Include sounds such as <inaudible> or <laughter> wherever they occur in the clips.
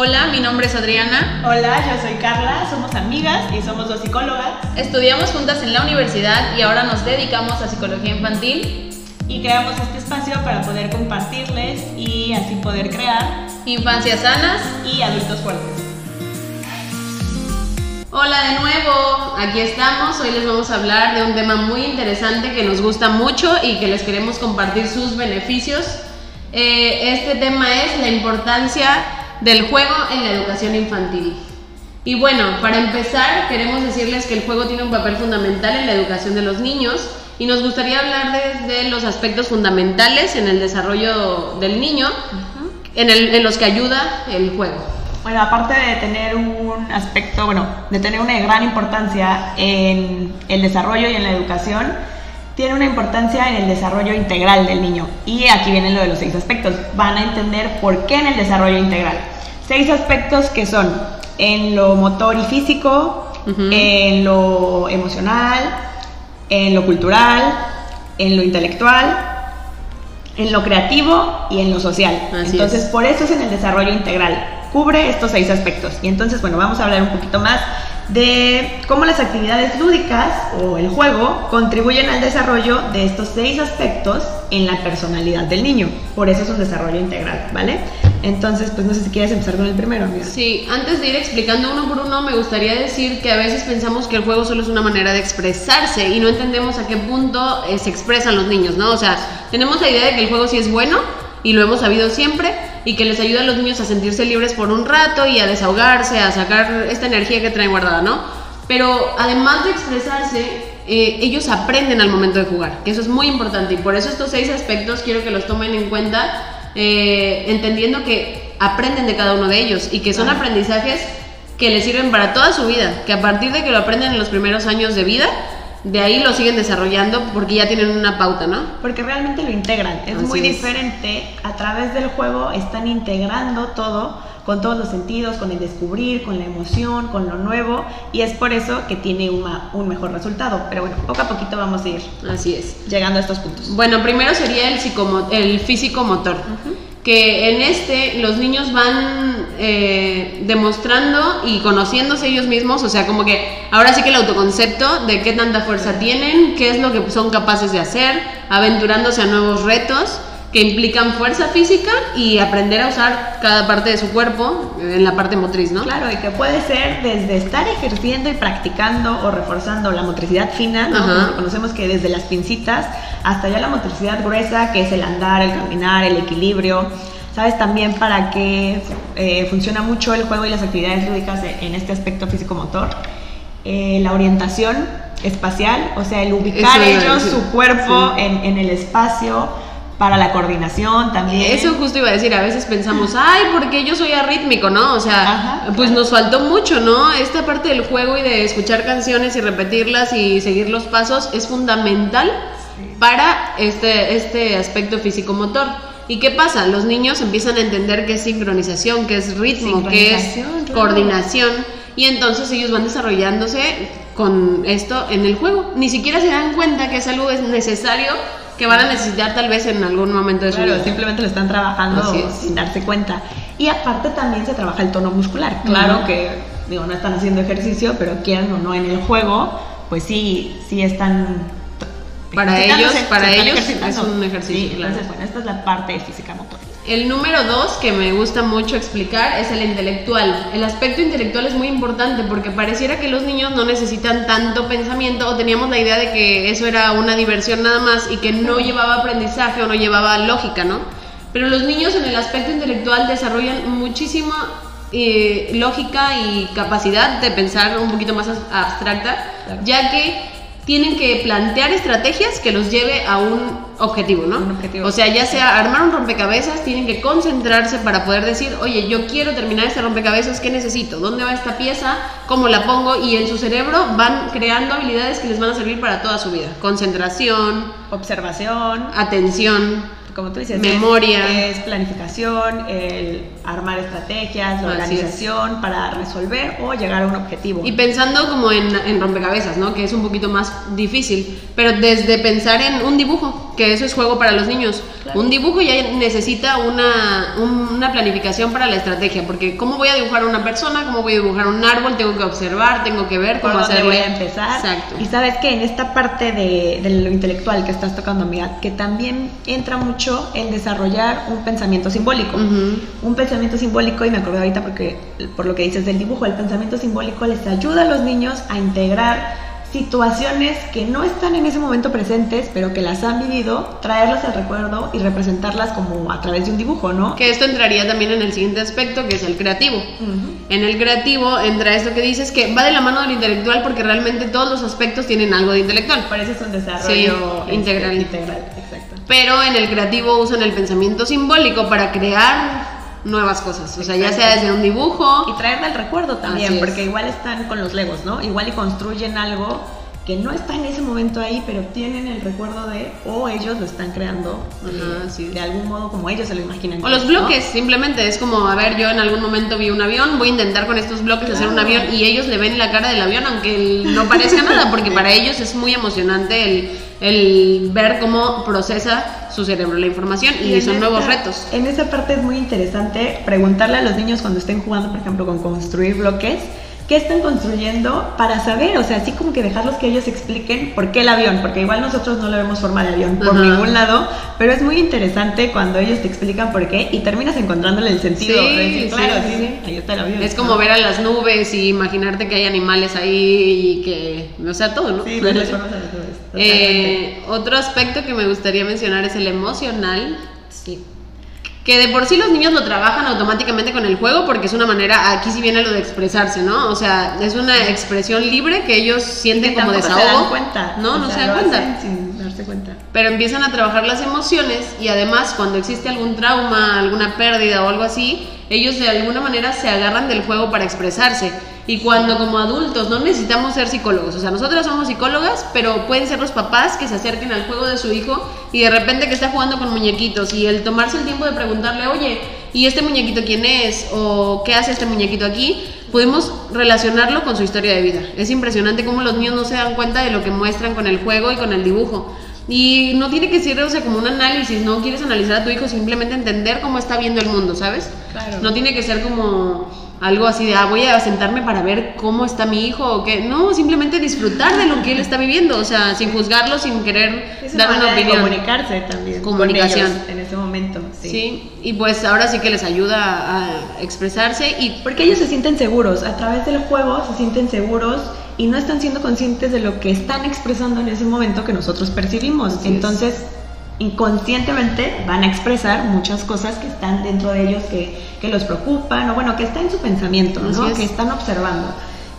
Hola, mi nombre es Adriana. Hola, yo soy Carla, somos amigas y somos dos psicólogas. Estudiamos juntas en la universidad y ahora nos dedicamos a psicología infantil. Y creamos este espacio para poder compartirles y así poder crear infancias sanas y adultos fuertes. Hola de nuevo, aquí estamos. Hoy les vamos a hablar de un tema muy interesante que nos gusta mucho y que les queremos compartir sus beneficios. Eh, este tema es la importancia del juego en la educación infantil. Y bueno, para empezar, queremos decirles que el juego tiene un papel fundamental en la educación de los niños y nos gustaría hablar de, los aspectos fundamentales en el desarrollo del niño, en, en los que ayuda el juego. Bueno, aparte de tener un aspecto, bueno, de tener una gran importancia en el desarrollo y en la educación, tiene una importancia en el desarrollo integral del niño. Y aquí vienen lo de los seis aspectos. Van a entender por qué en el desarrollo integral. Seis aspectos que son en lo motor y físico, en lo emocional, en lo cultural, en lo intelectual, en lo creativo y en lo social. entonces, por eso es en el desarrollo integral. Cubre estos seis aspectos. Y entonces, bueno, vamos a hablar un poquito más de cómo las actividades lúdicas o el juego contribuyen al desarrollo de estos seis aspectos en la personalidad del niño. Por eso es un desarrollo integral, ¿vale? Entonces, pues no sé si quieres empezar con el primero, amiga. Sí, antes de ir explicando uno por uno, me gustaría decir que a veces pensamos que el juego solo es una manera de expresarse y no entendemos a qué punto eh, se expresan los niños, ¿no? O sea, tenemos la idea de que el juego sí es bueno y lo hemos sabido siempre y que les ayuda a los niños a sentirse libres por un rato y a desahogarse, a sacar esta energía que traen guardada, ¿no? Pero además de expresarse, eh, ellos aprenden al momento de jugar, que eso es muy importante y por eso estos seis aspectos quiero que los tomen en cuenta, eh, entendiendo que aprenden de cada uno de ellos y que son aprendizajes que les sirven para toda su vida, que a partir de que lo aprenden en los primeros años de vida, de ahí lo siguen desarrollando porque ya tienen una pauta, ¿no? Porque realmente lo integran. Es muy diferente. A través del juego están integrando todo con todos los sentidos, con el descubrir, con la emoción, con lo nuevo, y es por eso que tiene un mejor resultado. Pero bueno, poco a poquito vamos a ir Así es. llegando a estos puntos. Bueno, primero sería el, el físico motor que en este los niños van eh, demostrando y conociéndose ellos mismos, o sea, como que ahora sí que el autoconcepto de qué tanta fuerza tienen, qué es lo que son capaces de hacer, aventurándose a nuevos retos que implican fuerza física y aprender a usar cada parte de su cuerpo en la parte motriz, ¿no? Claro, y que puede ser desde estar ejerciendo y practicando o reforzando la motricidad fina, ¿no? conocemos que desde las pincitas hasta ya la motricidad gruesa, que es el andar, el caminar, el equilibrio. ¿Sabes también para qué eh, funciona mucho el juego y las actividades lúdicas en este aspecto físico-motor? Eh, la orientación espacial, o sea, el ubicar ellos su cuerpo en, en el espacio para la coordinación también. Eso justo iba a decir, a veces pensamos, ay, porque yo soy arrítmico, ¿no? O sea, pues nos faltó mucho, ¿no? Esta parte del juego y de escuchar canciones y repetirlas y seguir los pasos es fundamental para este, este aspecto físico-motor. ¿Y qué pasa? Los niños empiezan a entender qué es sincronización, qué es ritmo, qué es coordinación, y entonces ellos van desarrollándose con esto en el juego. Ni siquiera se dan cuenta que es algo necesario que van a necesitar tal vez en algún momento de su vida. Simplemente lo están trabajando sin darse cuenta. Y aparte también se trabaja el tono muscular. Claro que, digo, no están haciendo ejercicio, pero quieran o no en el juego, pues sí, sí están para ellos, para ellos es un ejercicio. Entonces, bueno, esta es la parte física motor. El número dos que me gusta mucho explicar es el intelectual. El aspecto intelectual es muy importante porque pareciera que los niños no necesitan tanto pensamiento o teníamos la idea de que eso era una diversión nada más y que no llevaba aprendizaje o no llevaba lógica, ¿no? Pero los niños en el aspecto intelectual desarrollan muchísima eh, lógica y capacidad de pensar un poquito más abstracta, ya que tienen que plantear estrategias que los lleve a un objetivo, ¿no? Un objetivo. O sea, ya sea armar un rompecabezas, tienen que concentrarse para poder decir, oye, yo quiero terminar este rompecabezas, ¿qué necesito? ¿Dónde va esta pieza? ¿Cómo la pongo? Y en su cerebro van creando habilidades que les van a servir para toda su vida. Concentración, observación, atención como tú dices, memoria. Es, planificación, el armar estrategias, la organización para resolver o llegar a un objetivo. Y pensando como en, en, rompecabezas, ¿no? Que es un poquito más difícil, pero desde pensar en un dibujo, que eso es juego para los niños. Un dibujo ya necesita una, una planificación para la estrategia, porque ¿cómo voy a dibujar a una persona? ¿Cómo voy a dibujar un árbol? Tengo que observar, tengo que ver cómo hacerle. voy a empezar. Exacto. Y sabes que en esta parte de, de, lo intelectual que estás tocando, amiga, que también entra mucho el desarrollar un pensamiento simbólico. Un pensamiento simbólico, y me acordé ahorita porque por lo que dices del dibujo, el pensamiento simbólico les ayuda a los niños a integrar situaciones que no están en ese momento presentes, pero que las han vivido, traerlas al recuerdo y representarlas como a través de un dibujo, ¿no? Que esto entraría también en el siguiente aspecto, que es el creativo. En el creativo entra esto que dices que va de la mano del intelectual porque realmente todos los aspectos tienen algo de intelectual. Parece es un desarrollo este, integral. integral, exacto. Pero en el creativo usan el pensamiento simbólico para crear nuevas cosas. O sea, ya sea desde un dibujo. Y traerle el recuerdo también, porque igual están con los legos, ¿no? Igual y construyen algo que no está en ese momento ahí, pero tienen el recuerdo de, o ellos lo están creando eh, de algún modo como ellos se lo imaginan. O los bloques, simplemente es como, a ver, yo en algún momento vi un avión, voy a intentar con estos bloques hacer un avión y ellos le ven la cara del avión, aunque no parezca nada, porque <laughs> para ellos es muy emocionante el, el ver cómo procesa su cerebro la información y, son nuevos retos. En esa parte es muy interesante preguntarle a los niños cuando estén jugando, por ejemplo, con construir bloques qué están construyendo para saber, o sea, así como que dejarlos que ellos expliquen por qué el avión, porque igual nosotros no le vemos forma de avión por ningún lado, pero es muy interesante cuando ellos te explican por qué y terminas encontrándole el sentido. Sí, claro, sí, ahí está el avión. Es como ver a las nubes y imaginarte que hay animales ahí y que, o sea, todo, ¿no? Sí, <laughs> eh, otro aspecto que me gustaría mencionar es el emocional. Sí que de por sí los niños lo trabajan automáticamente con el juego porque es una manera, aquí sí viene lo de expresarse, ¿no? O sea, es una expresión libre que ellos sienten como desahogo. Se dan cuenta. No, no se dan cuenta. Sin darse cuenta. Pero empiezan a trabajar las emociones y además cuando existe algún trauma, alguna pérdida o algo así, ellos de alguna manera se agarran del juego para expresarse. Y cuando como adultos no necesitamos ser psicólogos, o sea, nosotras somos psicólogas, pero pueden ser los papás que se acerquen al juego de su hijo y de repente que está jugando con muñequitos y el tomarse el tiempo de preguntarle, oye, ¿y este muñequito quién es? ¿O qué hace este muñequito aquí? Podemos relacionarlo con su historia de vida. Es impresionante cómo los niños no se dan cuenta de lo que muestran con el juego y con el dibujo. Y no tiene que ser, o sea, como un análisis, no quieres analizar a tu hijo, simplemente entender cómo está viendo el mundo, ¿sabes? Claro. No tiene que ser como algo así de, ah, voy a sentarme para ver cómo está mi hijo o qué. No, simplemente disfrutar de lo que él está viviendo, o sea, sin juzgarlo, sin querer dar una opinión. comunicarse también. Comunicación. en ese momento. Sí. y pues ahora sí que les ayuda a expresarse y... Porque ellos se sienten seguros, a través del juego se sienten seguros y no están siendo conscientes de lo que están expresando en ese momento que nosotros percibimos. Entonces, inconscientemente van a expresar muchas cosas que están dentro de ellos que, que los preocupan o bueno, que está en su pensamiento, ¿no? que están observando.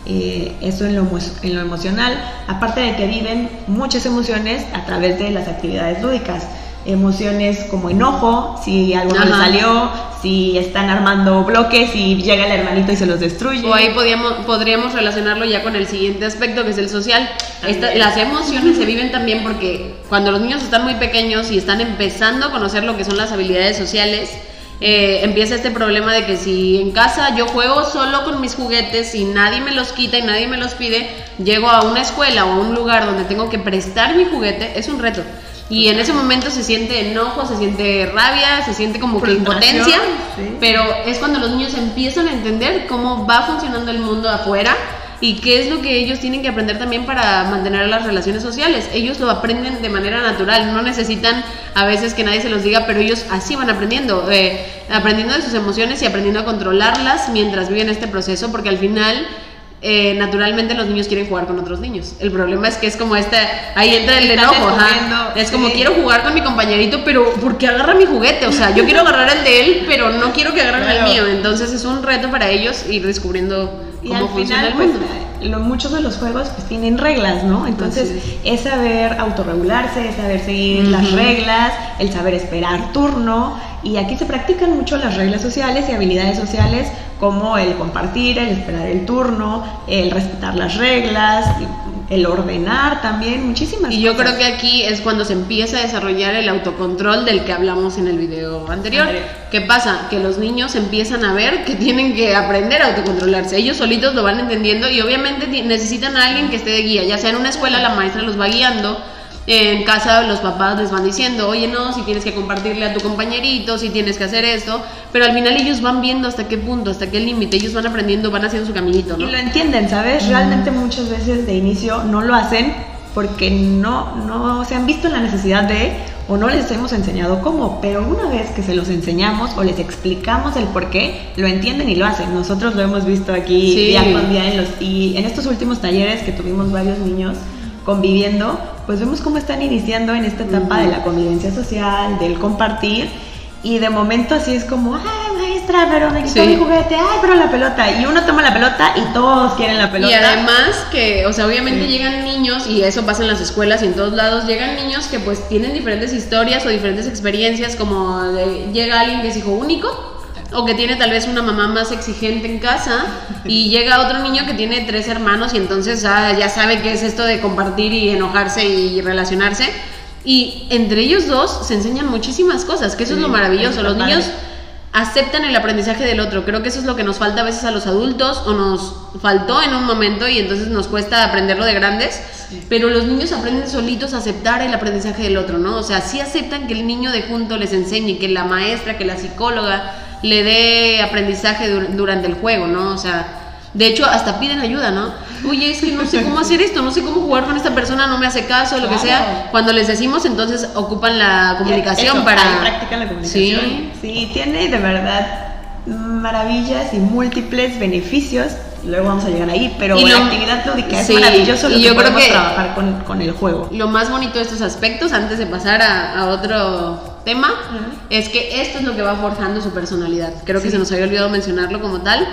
Eh, eso en lo, en lo emocional, aparte de que viven muchas emociones a través de las actividades lúdicas emociones como enojo, si algo no salió, si están armando bloques y llega el hermanito y se los destruye. O ahí podríamos, podríamos relacionarlo ya con el siguiente aspecto que es el social. las emociones se viven también porque cuando los niños están muy pequeños y están empezando a conocer lo que son las habilidades sociales, eh, empieza este problema de que si en casa yo juego solo con mis juguetes y nadie me los quita y nadie me los pide, llego a una escuela o a un lugar donde tengo que prestar mi juguete, es un reto. Y en ese momento se siente enojo, se siente rabia, se siente como que impotencia, pero es cuando los niños empiezan a entender cómo va funcionando el mundo afuera y qué es lo que ellos tienen que aprender también para mantener las relaciones sociales. Ellos lo aprenden de manera natural, no necesitan a veces que nadie se los diga, pero ellos así van aprendiendo, eh, aprendiendo de sus emociones y aprendiendo a controlarlas mientras viven este proceso, porque al final eh, naturalmente los niños quieren jugar con otros niños. El problema es que es como este, ahí entra el enojo, es como quiero jugar con mi compañerito, pero ¿por qué agarra mi juguete? O sea, yo quiero agarrar el de él, pero no quiero que agarren el mío. Entonces es un reto para ellos ir descubriendo cómo funciona el mundo. Pues, muchos de los juegos pues tienen reglas, ¿no? Entonces es. saber autorregularse, es saber seguir las reglas, el saber esperar turno. Y aquí se practican mucho las reglas sociales y habilidades sociales como el compartir, el esperar el turno, el respetar las reglas, el ordenar también, muchísimas y yo creo que aquí es cuando se empieza a desarrollar el autocontrol del que hablamos en el video anterior. ¿Qué pasa? Que los niños empiezan a ver que tienen que aprender a autocontrolarse. Ellos solitos lo van entendiendo y obviamente necesitan a alguien que esté de guía, ya sea en una escuela la maestra los va guiando en casa los papás les van diciendo, oye, no, si tienes que compartirle a tu compañerito, si tienes que hacer esto, pero al final ellos van viendo hasta qué punto, hasta qué límite, ellos van aprendiendo, van haciendo su caminito, ¿no? Y lo entienden, ¿sabes? Realmente muchas veces de inicio no lo hacen porque no, no se han visto en la necesidad de o no les hemos enseñado cómo, pero una vez que se los enseñamos o les explicamos el por qué, lo entienden y lo hacen. Nosotros lo hemos visto aquí día con día en los, y en estos últimos talleres que tuvimos varios niños conviviendo, pues vemos cómo están iniciando en esta etapa de la convivencia social, del compartir y de momento así es como, ay maestra, pero me quitó mi juguete, ay, pero la pelota. Y uno toma la pelota y todos quieren la pelota. Y además que, o sea, obviamente llegan niños, y eso pasa en las escuelas y en todos lados, llegan niños que pues tienen diferentes historias o diferentes experiencias, como llega alguien que es hijo único, o que tiene tal vez una mamá más exigente en casa y llega otro niño que tiene tres hermanos y entonces ah, ya sabe qué es esto de compartir y enojarse y relacionarse. Y entre ellos dos se enseñan muchísimas cosas, que eso es lo maravilloso. Los niños aceptan el aprendizaje del otro. Creo que eso es lo que nos falta a veces a los adultos o nos faltó en un momento y entonces nos cuesta aprenderlo de grandes. Pero los niños aprenden solitos a aceptar el aprendizaje del otro, ¿no? O sea, sí aceptan que el niño de junto les enseñe, que la maestra, que la psicóloga le dé aprendizaje durante el juego, ¿no? O sea, de hecho, hasta piden ayuda, ¿no? Oye, es que no sé cómo hacer esto, no sé cómo jugar con esta persona, no me hace caso, lo que sea. Cuando les decimos, entonces ocupan la comunicación para. Ahí practican la comunicación. Sí. sí, tiene de verdad maravillas y múltiples beneficios. Luego vamos a llegar ahí, pero la actividad lúdica es maravilloso y yo creo que trabajar con, con, el juego. Lo más bonito de estos aspectos, antes de pasar a, otro tema, es que esto es lo que va forjando su personalidad. Creo que se nos había olvidado mencionarlo como tal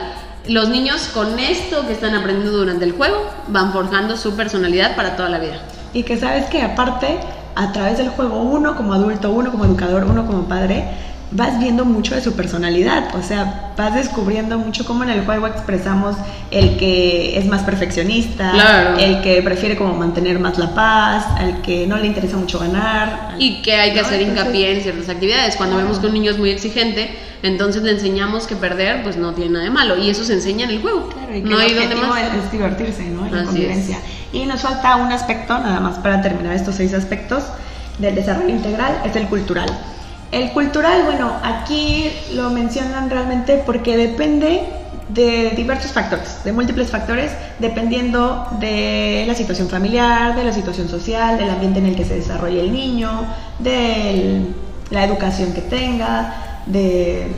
los niños con esto que están aprendiendo durante el juego van forjando su personalidad para toda la vida. Y que sabes que aparte, a través del juego, uno como adulto, uno como educador, uno como padre, vas viendo mucho de su personalidad, o sea, vas descubriendo mucho cómo en el juego expresamos el que es más perfeccionista, el que prefiere como mantener más la paz, el que no le interesa mucho ganar. Y que hay que hacer hincapié en ciertas actividades. Cuando vemos que un niño es muy exigente, entonces le enseñamos que perder pues no tiene nada de malo y eso se enseña en el juego. Claro, y que no hay donde más. Es, divertirse, ¿no? La convivencia. Y nos falta un aspecto, nada más para terminar estos seis aspectos del desarrollo integral, es el cultural. El cultural, bueno, aquí lo mencionan realmente porque depende de diversos factores, de múltiples factores, dependiendo de la situación familiar, de la situación social, del ambiente en el que se desarrolla el niño, de la educación que tenga, de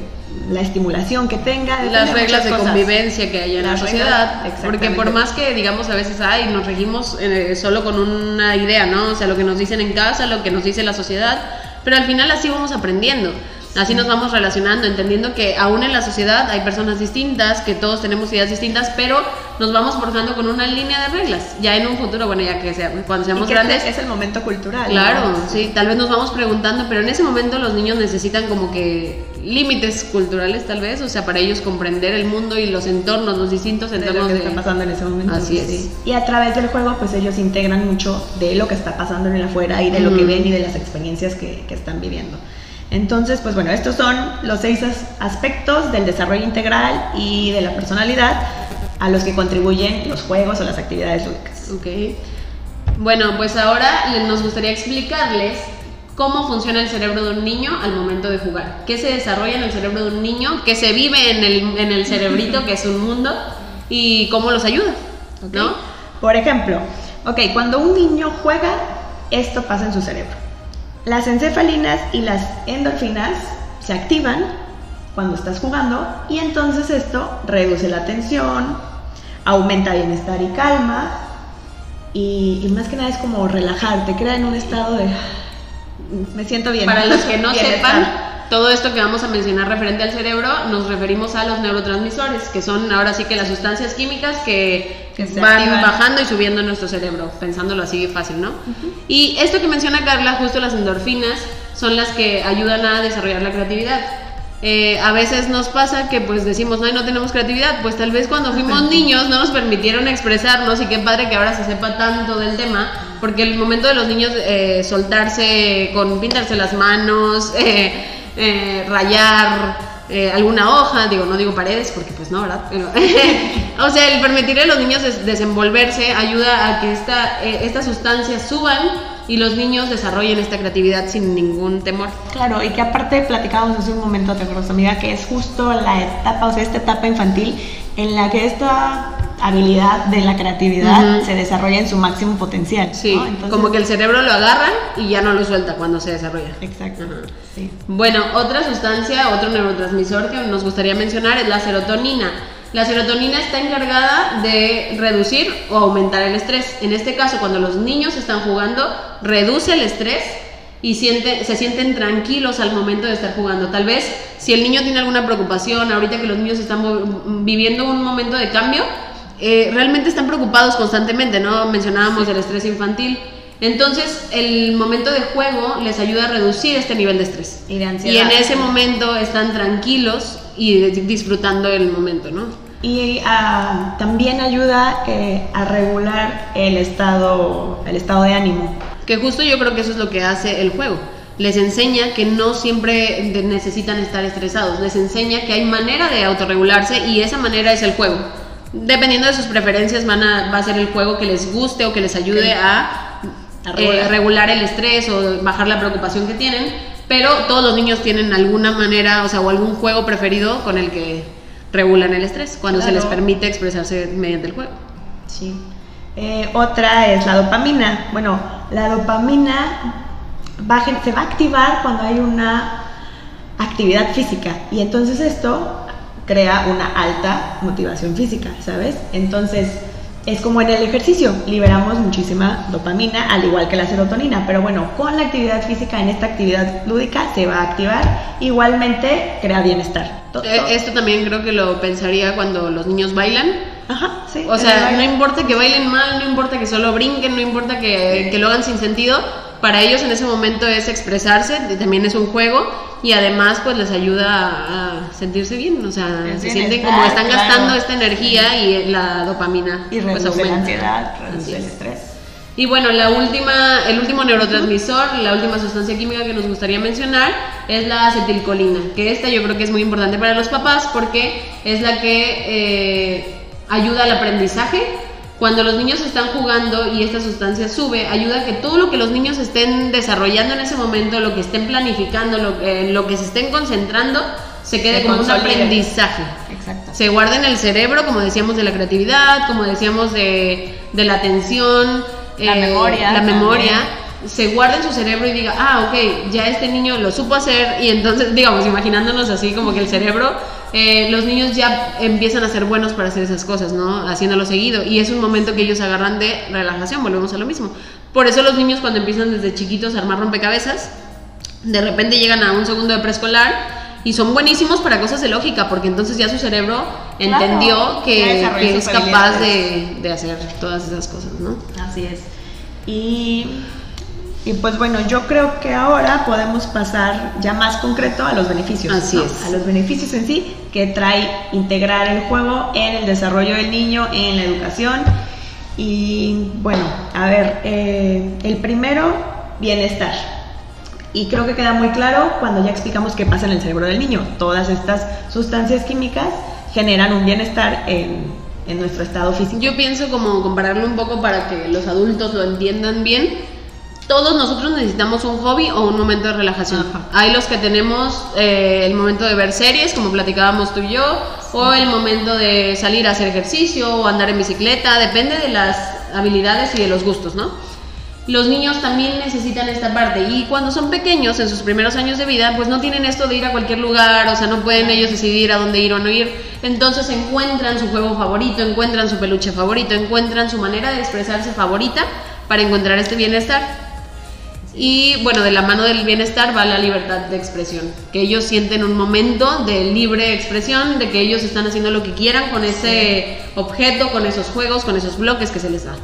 la estimulación que tenga, de las reglas de convivencia que hay en la sociedad, porque por más que digamos a veces hay, nos regimos eh, solo con una idea, ¿no? O sea, lo que nos dicen en casa, lo que nos dice la sociedad, pero al final así vamos aprendiendo. Así nos vamos relacionando, entendiendo que aún en la sociedad hay personas distintas, que todos tenemos ideas distintas, pero nos vamos forjando con una línea de reglas. Ya en un futuro, bueno, ya que sea, cuando seamos grandes. Es el momento cultural. Claro, sí, tal vez nos vamos preguntando, pero en ese momento los niños necesitan como que límites culturales, tal vez, o sea, para ellos comprender el mundo y los entornos, los distintos entornos de lo que está pasando en ese momento. Así es. Y a través del juego, pues ellos integran mucho de lo que está pasando en el afuera y de lo que ven y de las experiencias que, que están viviendo. Entonces, pues bueno, estos son los seis aspectos del desarrollo integral y de la personalidad a los que contribuyen los juegos o las actividades lúdicas. Ok. Bueno, pues ahora nos gustaría explicarles cómo funciona el cerebro de un niño al momento de jugar. ¿Qué se desarrolla en el cerebro de un niño? ¿Qué se vive en el, en el cerebrito, que es un mundo? ¿Y cómo los ayuda? ¿no? Por ejemplo, ok, cuando un niño juega, esto pasa en su cerebro. Las encefalinas y las endorfinas se activan cuando estás jugando y entonces esto reduce la tensión, aumenta bienestar y calma y, más que nada es como relajarte, crea en un estado de me siento bien. Para los que no <laughs> sepan, todo esto que vamos a mencionar referente al cerebro, nos referimos a los neurotransmisores, que son ahora sí que las sustancias químicas que, van bajando y subiendo en nuestro cerebro, pensándolo así fácil, ¿no? Y esto que menciona Carla, justo las endorfinas, son las que ayudan a desarrollar la creatividad. Eh, a veces nos pasa que pues decimos, no, no tenemos creatividad, pues tal vez cuando fuimos niños no nos permitieron expresarnos y qué padre que ahora se sepa tanto del tema, porque el momento de los niños eh, soltarse con pintarse las manos, <laughs> eh, eh, rayar eh, alguna hoja, digo, no digo paredes porque pues no, ¿verdad? <laughs> o sea, el permitirle a los niños desenvolverse ayuda a que esta, eh, estas sustancias suban y los niños desarrollen esta creatividad sin ningún temor. Claro, y que aparte platicábamos hace un momento, te acuerdas, amiga, que es justo la etapa, o sea, esta etapa infantil en la que esta habilidad de la creatividad se desarrolla en su máximo potencial. Sí, como que el cerebro lo agarra y ya no lo suelta cuando se desarrolla. Exacto. Sí. Bueno, otra sustancia, otro neurotransmisor que nos gustaría mencionar es la serotonina. La serotonina está encargada de reducir o aumentar el estrés. En este caso, cuando los niños están jugando, reduce el estrés y siente, se sienten tranquilos al momento de estar jugando. Tal vez si el niño tiene alguna preocupación, ahorita que los niños están viviendo un momento de cambio, eh, realmente están preocupados constantemente, ¿no? Mencionábamos el estrés infantil. Entonces, el momento de juego les ayuda a reducir este nivel de estrés. Y de ansiedad. Y en ese momento están tranquilos y disfrutando el momento, ¿no? Y ah, también ayuda eh, a regular el estado, el estado de ánimo. Que justo yo creo que eso es lo que hace el juego. Les enseña que no siempre necesitan estar estresados. Les enseña que hay manera de autorregularse y esa manera es el juego. Dependiendo de sus preferencias, van a, va a ser el juego que les guste o que les ayude a, eh, regular. el estrés o bajar la preocupación que tienen. Pero todos los niños tienen alguna manera, o sea, o algún juego preferido con el que regulan el estrés, cuando se les permite expresarse mediante el juego. Sí. Eh, otra es la dopamina. Bueno, la dopamina se va a activar cuando hay una actividad física y entonces esto crea una alta motivación física, ¿sabes? Entonces es como en el ejercicio, liberamos muchísima dopamina, al igual que la serotonina, pero bueno, con la actividad física, en esta actividad lúdica, se va a activar, igualmente crea bienestar. Eh, esto también creo que lo pensaría cuando los niños bailan. Ajá, sí. O sea, no importa que bailen mal, no importa que solo brinquen, no importa que, que lo hagan sin sentido, para ellos en ese momento es expresarse, también es un juego y además pues les ayuda a sentirse bien, o sea, se sienten como están gastando esta energía y la dopamina y pues aumenta. la ansiedad, reduce el estrés. Y bueno, la última, el último neurotransmisor, la última sustancia química que nos gustaría mencionar es la acetilcolina, que esta yo creo que es muy importante para los papás porque es la que eh, ayuda al aprendizaje, cuando los niños están jugando y esta sustancia sube, ayuda a que todo lo que los niños estén desarrollando en ese momento, lo que estén planificando, lo, eh, lo que se estén concentrando, se quede como un aprendizaje. Exacto. Se guarda en el cerebro, como decíamos, de la creatividad, como decíamos, de, de la atención, la memoria. La memoria se guarda en su cerebro y diga, ah, ok, ya este niño lo supo hacer y entonces, <laughs> digamos, imaginándonos así como que el cerebro eh, los niños ya empiezan a ser buenos para hacer esas cosas, ¿no? Haciéndolo seguido. Y es un momento que ellos agarran de relajación, volvemos a lo mismo. Por eso los niños cuando empiezan desde chiquitos a armar rompecabezas, de repente llegan a un segundo de preescolar y son buenísimos para cosas de lógica, porque entonces ya su cerebro entendió que, es capaz de, de hacer todas esas cosas, ¿no? Así es. Y y pues bueno, yo creo que ahora podemos pasar ya más concreto a los beneficios. Así es. A los beneficios en sí que trae integrar el juego en el desarrollo del niño, en la educación. Y bueno, a ver, eh, el primero, bienestar. Y creo que queda muy claro cuando ya explicamos qué pasa en el cerebro del niño. Todas estas sustancias químicas generan un bienestar en, en nuestro estado físico. Yo pienso como compararlo un poco para que los adultos lo entiendan bien todos nosotros necesitamos un hobby o un momento de relajación. Hay los que tenemos eh, el momento de ver series, como platicábamos tú y yo, o el momento de salir a hacer ejercicio o andar en bicicleta, depende de las habilidades y de los gustos, ¿no? Los niños también necesitan esta parte y cuando son pequeños, en sus primeros años de vida, pues no tienen esto de ir a cualquier lugar, o sea, no pueden ellos decidir a dónde ir o no ir, entonces encuentran su juego favorito, encuentran su peluche favorito, encuentran su manera de expresarse favorita para encontrar este bienestar. Y bueno, de la mano del bienestar va la libertad de expresión, que ellos sienten un momento de libre expresión, de que ellos están haciendo lo que quieran con ese objeto, con esos juegos, con esos bloques que se les da.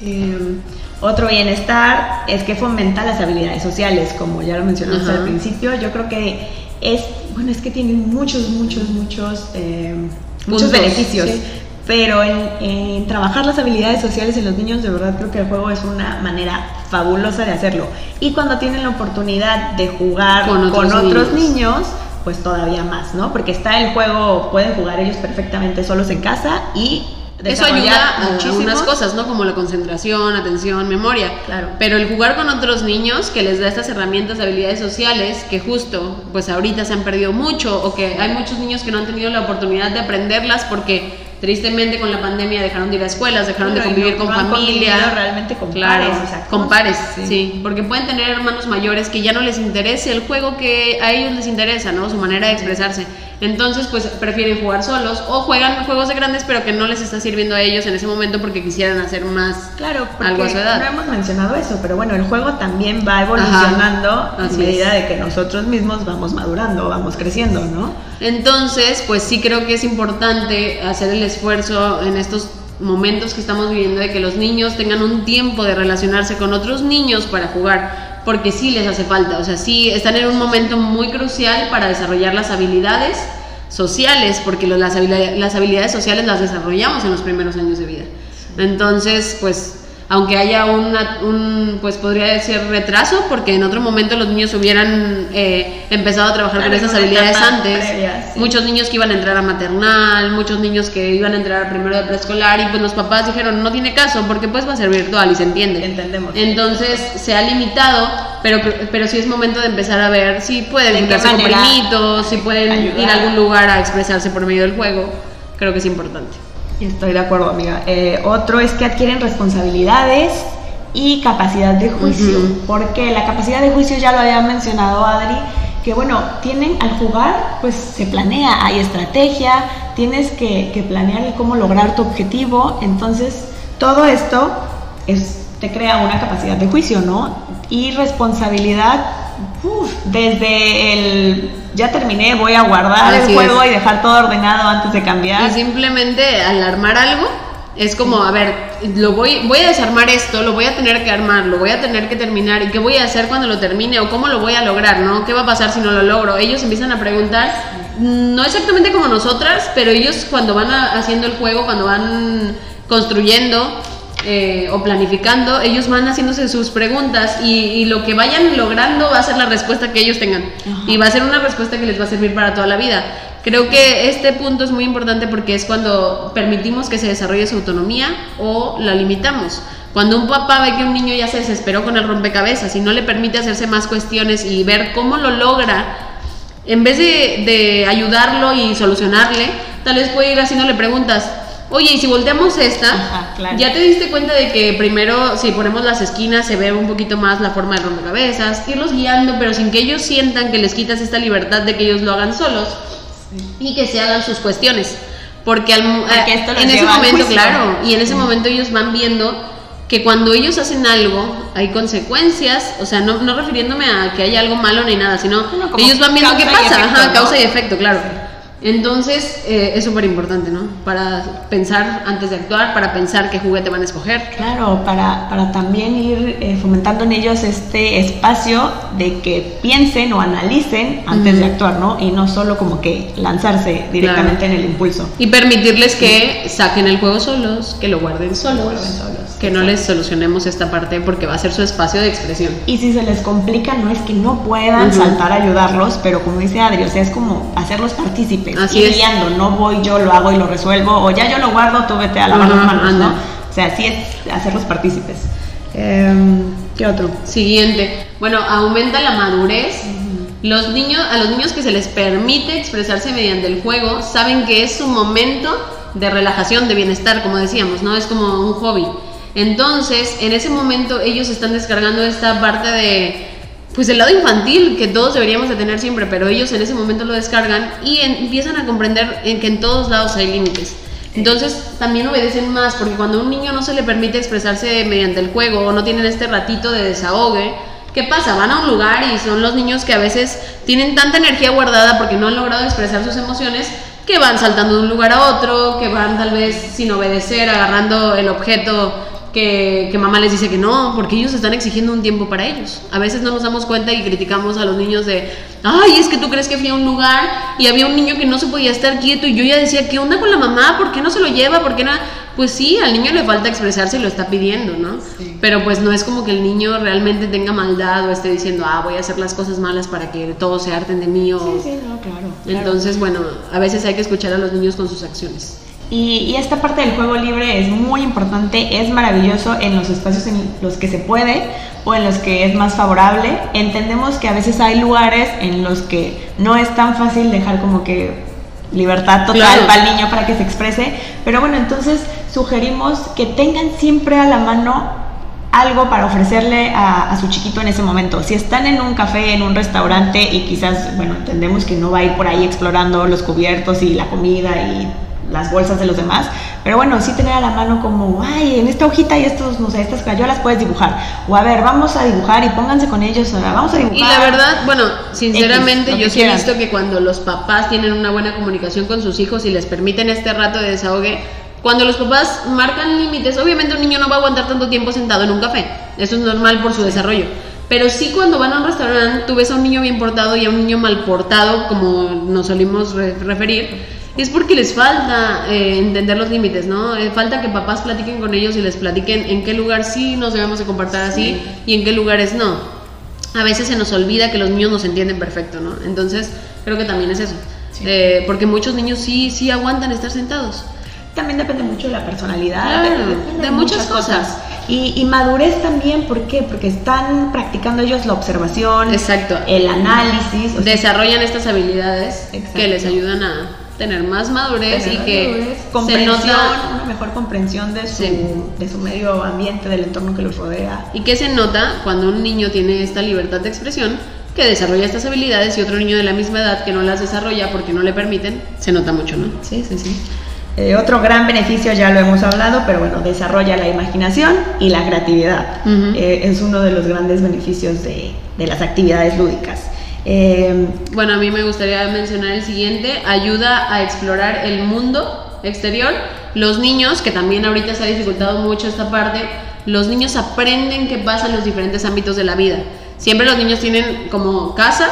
Em, otro bienestar es que fomenta las habilidades sociales, como ya lo mencionamos al principio. Yo creo que es, bueno, es que tiene muchos, muchos, muchos, em, muchos beneficios. Pero en, trabajar las habilidades sociales en los niños, de verdad creo que el juego es una manera fabulosa de hacerlo. Y cuando tienen la oportunidad de jugar con otros, niños, pues todavía más, ¿no? Porque está el juego, pueden jugar ellos perfectamente solos en casa y eso ayuda a algunas cosas, ¿no? Como la concentración, atención, memoria. Claro. Pero el jugar con otros niños que les da estas herramientas, habilidades sociales, que justo, pues ahorita se han perdido mucho, o que hay muchos niños que no han tenido la oportunidad de aprenderlas porque tristemente con la pandemia dejaron de ir a escuelas, dejaron de convivir con familia. realmente con claro, pares, con pares, sí. porque pueden tener hermanos mayores que ya no les interese el juego que a ellos les interesa, ¿no? Su manera de expresarse. Entonces, pues prefieren jugar solos o juegan juegos de grandes, pero que no les está sirviendo a ellos en ese momento porque quisieran hacer más claro, algo a su edad. No hemos mencionado eso, pero bueno, el juego también va evolucionando a medida de que nosotros mismos vamos madurando, vamos creciendo, ¿no? Entonces, pues sí creo que es importante hacer el esfuerzo en estos momentos que estamos viviendo de que los niños tengan un tiempo de relacionarse con otros niños para jugar porque sí les hace falta, o sea, sí están en un momento muy crucial para desarrollar las habilidades sociales, porque las habilidades, las habilidades sociales las desarrollamos en los primeros años de vida. Entonces, pues aunque haya una, un, pues podría decir retraso, porque en otro momento los niños hubieran eh, empezado a trabajar con esas habilidades antes. Muchos niños que iban a entrar a maternal, muchos niños que iban a entrar a primero de preescolar, y pues los papás dijeron, no tiene caso, porque pues va a ser virtual y se entiende. Entendemos. Entonces se ha limitado, pero, pero sí es momento de empezar a ver si pueden juntarse con primitos, si pueden ir a algún lugar a expresarse por medio del juego. Creo que es importante. Estoy de acuerdo, amiga. Eh, otro es que adquieren responsabilidades y capacidad de juicio, porque la capacidad de juicio ya lo había mencionado Adri, que bueno, tienen al jugar, pues se planea, hay estrategia, tienes que, que planear cómo lograr tu objetivo, entonces todo esto es, te crea una capacidad de juicio, ¿no? Y responsabilidad, desde el ya terminé, voy a guardar el juego y dejar todo ordenado antes de cambiar. Y simplemente al armar algo, es como, a ver, lo voy, voy a desarmar esto, lo voy a tener que armar, lo voy a tener que terminar, ¿y qué voy a hacer cuando lo termine? ¿O cómo lo voy a lograr? ¿no? ¿Qué va a pasar si no lo logro? Ellos empiezan a preguntar, no exactamente como nosotras, pero ellos cuando van haciendo el juego, cuando van construyendo, eh, o planificando, ellos van haciéndose sus preguntas y, lo que vayan logrando va a ser la respuesta que ellos tengan. Y va a ser una respuesta que les va a servir para toda la vida. Creo que este punto es muy importante porque es cuando permitimos que se desarrolle su autonomía o la limitamos. Cuando un papá ve que un niño ya se desesperó con el rompecabezas y no le permite hacerse más cuestiones y ver cómo lo logra, en vez de, de ayudarlo y solucionarle, tal vez puede ir haciéndole preguntas Oye, y si volteamos esta, ya te diste cuenta de que primero, si ponemos las esquinas, se ve un poquito más la forma de rompecabezas, irlos guiando, pero sin que ellos sientan que les quitas esta libertad de que ellos lo hagan solos y que se hagan sus cuestiones. Porque, al, en ese momento, claro, y en ese momento ellos van viendo que cuando ellos hacen algo hay consecuencias, o sea, no, no refiriéndome a que haya algo malo ni nada, sino ellos van viendo qué pasa, Ajá, causa y efecto, claro. Entonces eh, es súper importante, ¿no? Para pensar antes de actuar, para pensar qué juguete van a escoger. Claro, para, para también ir eh, fomentando en ellos este espacio de que piensen o analicen antes de actuar, ¿no? Y no solo como que lanzarse directamente en el impulso. Y permitirles que saquen el juego solos, que lo guarden solos, que no les solucionemos esta parte porque va a ser su espacio de expresión. Y si se les complica, no es que no puedan saltar a ayudarlos, pero como dice Adri, o sea, es como hacerlos partícipes Así guiando, no voy yo, lo hago y lo resuelvo, o ya yo lo guardo, tú vete a lavar las manos, ¿no? O sea, así es hacerlos partícipes. Em, ¿Qué otro? Siguiente. Bueno, aumenta la madurez. Los niños, a los niños que se les permite expresarse mediante el juego, saben que es su momento de relajación, de bienestar, como decíamos, ¿no? Es como un hobby. Entonces, en ese momento ellos están descargando esta parte de pues el lado infantil que todos deberíamos de tener siempre, pero ellos en ese momento lo descargan y empiezan a comprender en que en todos lados hay límites. Entonces también obedecen más, porque cuando a un niño no se le permite expresarse mediante el juego o no tienen este ratito de desahogue, ¿qué pasa? Van a un lugar y son los niños que a veces tienen tanta energía guardada porque no han logrado expresar sus emociones que van saltando de un lugar a otro, que van tal vez sin obedecer, agarrando el objeto que, mamá les dice que no, porque ellos están exigiendo un tiempo para ellos. A veces no nos damos cuenta y criticamos a los niños de, ay, es que tú crees que fui a un lugar y había un niño que no se podía estar quieto y yo ya decía, ¿qué onda con la mamá? ¿Por qué no se lo lleva? ¿Por qué no? Pues sí, al niño le falta expresarse y lo está pidiendo, ¿no? Pero pues no es como que el niño realmente tenga maldad o esté diciendo, ah, voy a hacer las cosas malas para que todos se harten de mí o... Sí, sí, no, claro. Entonces, bueno, a veces hay que escuchar a los niños con sus acciones. Y, esta parte del juego libre es muy importante, es maravilloso en los espacios en los que se puede o en los que es más favorable. Entendemos que a veces hay lugares en los que no es tan fácil dejar como que libertad total para el niño para que se exprese, pero bueno, entonces sugerimos que tengan siempre a la mano algo para ofrecerle a, su chiquito en ese momento. Si están en un café, en un restaurante y quizás, bueno, entendemos que no va a ir por ahí explorando los cubiertos y la comida y las bolsas de los demás, pero bueno, sí tener a la mano como, ay, en esta hojita y estos, no sé, estas crayolas puedes dibujar. O a ver, vamos a dibujar y pónganse con ellos, vamos a dibujar. Y la verdad, bueno, sinceramente yo sí he visto que cuando los papás tienen una buena comunicación con sus hijos y les permiten este rato de desahogue, cuando los papás marcan límites, obviamente un niño no va a aguantar tanto tiempo sentado en un café. Eso es normal por su desarrollo. Pero sí cuando van a un restaurante, tú ves a un niño bien portado y a un niño mal portado, como nos solimos referir, es porque les falta eh, entender los límites, ¿no? Eh, falta que papás platiquen con ellos y les platiquen en qué lugar sí nos debemos de comportar así y en qué lugares no. A veces se nos olvida que los niños nos entienden perfecto, ¿no? Entonces creo que también es eso. Eh, porque muchos niños sí, sí aguantan estar sentados también depende mucho de la personalidad, de, muchas, cosas. Y, madurez también, ¿por qué? Porque están practicando ellos la observación, Exacto. el análisis. Desarrollan estas habilidades que les ayudan a tener más madurez y que se nota una mejor comprensión de su, de su medio ambiente, del entorno que los rodea. Y que se nota cuando un niño tiene esta libertad de expresión, que desarrolla estas habilidades y otro niño de la misma edad que no las desarrolla porque no le permiten, se nota mucho, ¿no? Sí, sí, sí. Eh, otro gran beneficio, ya lo hemos hablado, pero bueno, desarrolla la imaginación y la creatividad. Eh, es uno de los grandes beneficios de, las actividades lúdicas. Eh, bueno, a mí me gustaría mencionar el siguiente, ayuda a explorar el mundo exterior. Los niños, que también ahorita se ha dificultado mucho esta parte, los niños aprenden qué pasa en los diferentes ámbitos de la vida. Siempre los niños tienen como casa,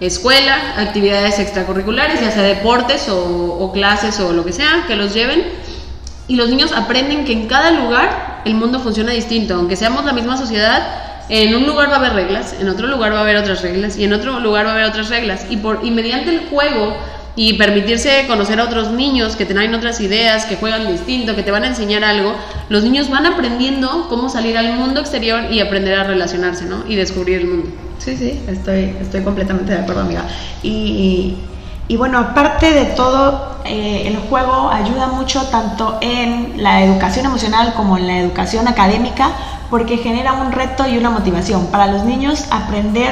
escuela, actividades extracurriculares, ya sea deportes o, clases o lo que sea, que los lleven. Y los niños aprenden que en cada lugar el mundo funciona distinto, aunque seamos la misma sociedad, en un lugar va a haber reglas, en otro lugar va a haber otras reglas y en otro lugar va a haber otras reglas. Y, por, y mediante el juego y permitirse conocer a otros niños que tienen otras ideas, que juegan distinto, que te van a enseñar algo, los niños van aprendiendo cómo salir al mundo exterior y aprender a relacionarse, ¿no? Y descubrir el mundo. Sí, sí, estoy, estoy completamente de acuerdo, amiga. Y, y bueno, aparte de todo, eh, el juego ayuda mucho tanto en la educación emocional como en la educación académica, porque genera un reto y una motivación. Para los niños aprender,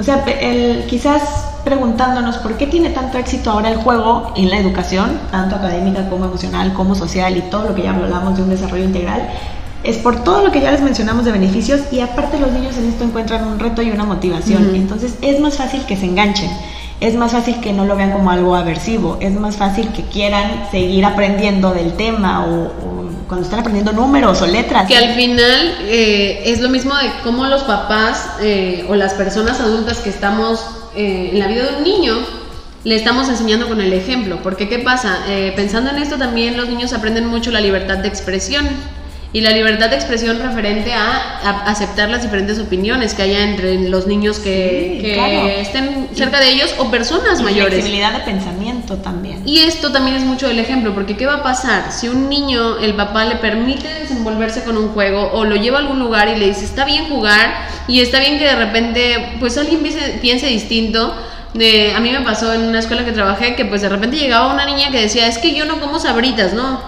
o sea, el, quizás preguntándonos por qué tiene tanto éxito ahora el juego en la educación, tanto académica como emocional, como social y todo lo que ya hablamos de un desarrollo integral, es por todo lo que ya les mencionamos de beneficios y aparte los niños en esto encuentran un reto y una motivación. Entonces es más fácil que se enganchen, es más fácil que no lo vean como algo aversivo, es más fácil que quieran seguir aprendiendo del tema o, cuando están aprendiendo números o letras. Que al final eh, es lo mismo de cómo los papás eh, o las personas adultas que estamos eh, en la vida de un niño le estamos enseñando con el ejemplo. Porque ¿qué pasa? pensando en esto también los niños aprenden mucho la libertad de expresión y la libertad de expresión referente a, aceptar las diferentes opiniones que haya entre los niños que, estén cerca de ellos o personas y mayores. Flexibilidad de pensamiento también. Y esto también es mucho el ejemplo, porque ¿qué va a pasar si un niño, el papá le permite desenvolverse con un juego o lo lleva a algún lugar y le dice, está bien jugar y está bien que de repente pues alguien piense, piense distinto? a mí me pasó en una escuela que trabajé que pues de repente llegaba una niña que decía, es que yo no como sabritas, ¿no?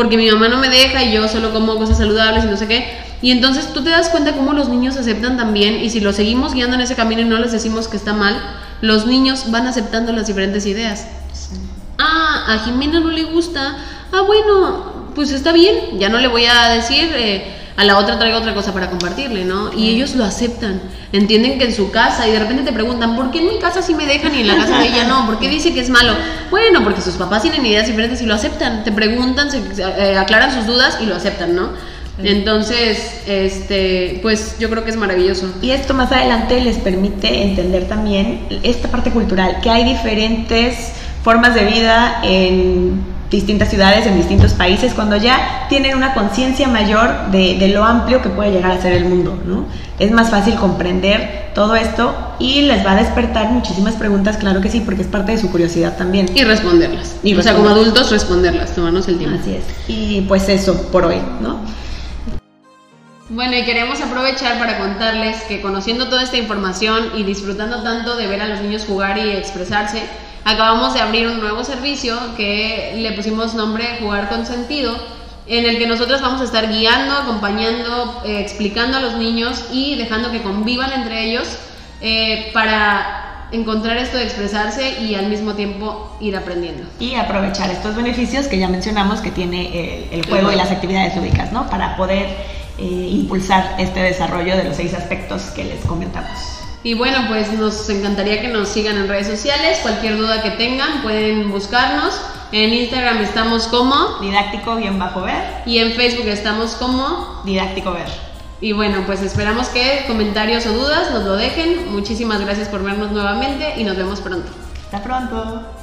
Porque mi mamá no me deja y yo solo como cosas saludables y no sé qué. Y entonces tú te das cuenta cómo los niños aceptan también y si los seguimos guiando en ese camino y no les decimos que está mal, los niños van aceptando las diferentes ideas. Ah, a Jimena no le gusta. Ah, bueno, pues está bien, ya no le voy a decir... Eh, a la otra traigo otra cosa para compartirle, ¿no? Y ellos lo aceptan, entienden que en su casa y de repente te preguntan, ¿por qué en mi casa sí me dejan y en la casa de ella no? ¿Por qué dice que es malo? Bueno, porque sus papás tienen ideas diferentes y lo aceptan, te preguntan, se, eh, aclaran sus dudas y lo aceptan, ¿no? Entonces, este, pues yo creo que es maravilloso. Y esto más adelante les permite entender también esta parte cultural, que hay diferentes formas de vida en distintas ciudades, en distintos países, cuando ya tienen una conciencia mayor de, de, lo amplio que puede llegar a ser el mundo, ¿no? Es más fácil comprender todo esto y les va a despertar muchísimas preguntas, claro que sí, porque es parte de su curiosidad también. Y responderlas. Y o sea, como adultos responderlas, tomarnos el tiempo. Así es. Y pues eso por hoy, ¿no? Bueno, y queremos aprovechar para contarles que conociendo toda esta información y disfrutando tanto de ver a los niños jugar y expresarse, acabamos de abrir un nuevo servicio que le pusimos nombre Jugar con Sentido, en el que nosotros vamos a estar guiando, acompañando, eh, explicando a los niños y dejando que convivan entre ellos eh, para encontrar esto de expresarse y al mismo tiempo ir aprendiendo. Y aprovechar estos beneficios que ya mencionamos que tiene el, juego y las actividades lúdicas, ¿no? Para poder eh, impulsar este desarrollo de los seis aspectos que les comentamos. Y bueno, pues nos encantaría que nos sigan en redes sociales. Cualquier duda que tengan pueden buscarnos. En Instagram estamos como didáctico-ver y en Facebook estamos como didáctico ver. Y bueno, pues esperamos que comentarios o dudas nos lo dejen. Muchísimas gracias por vernos nuevamente y nos vemos pronto. Hasta pronto.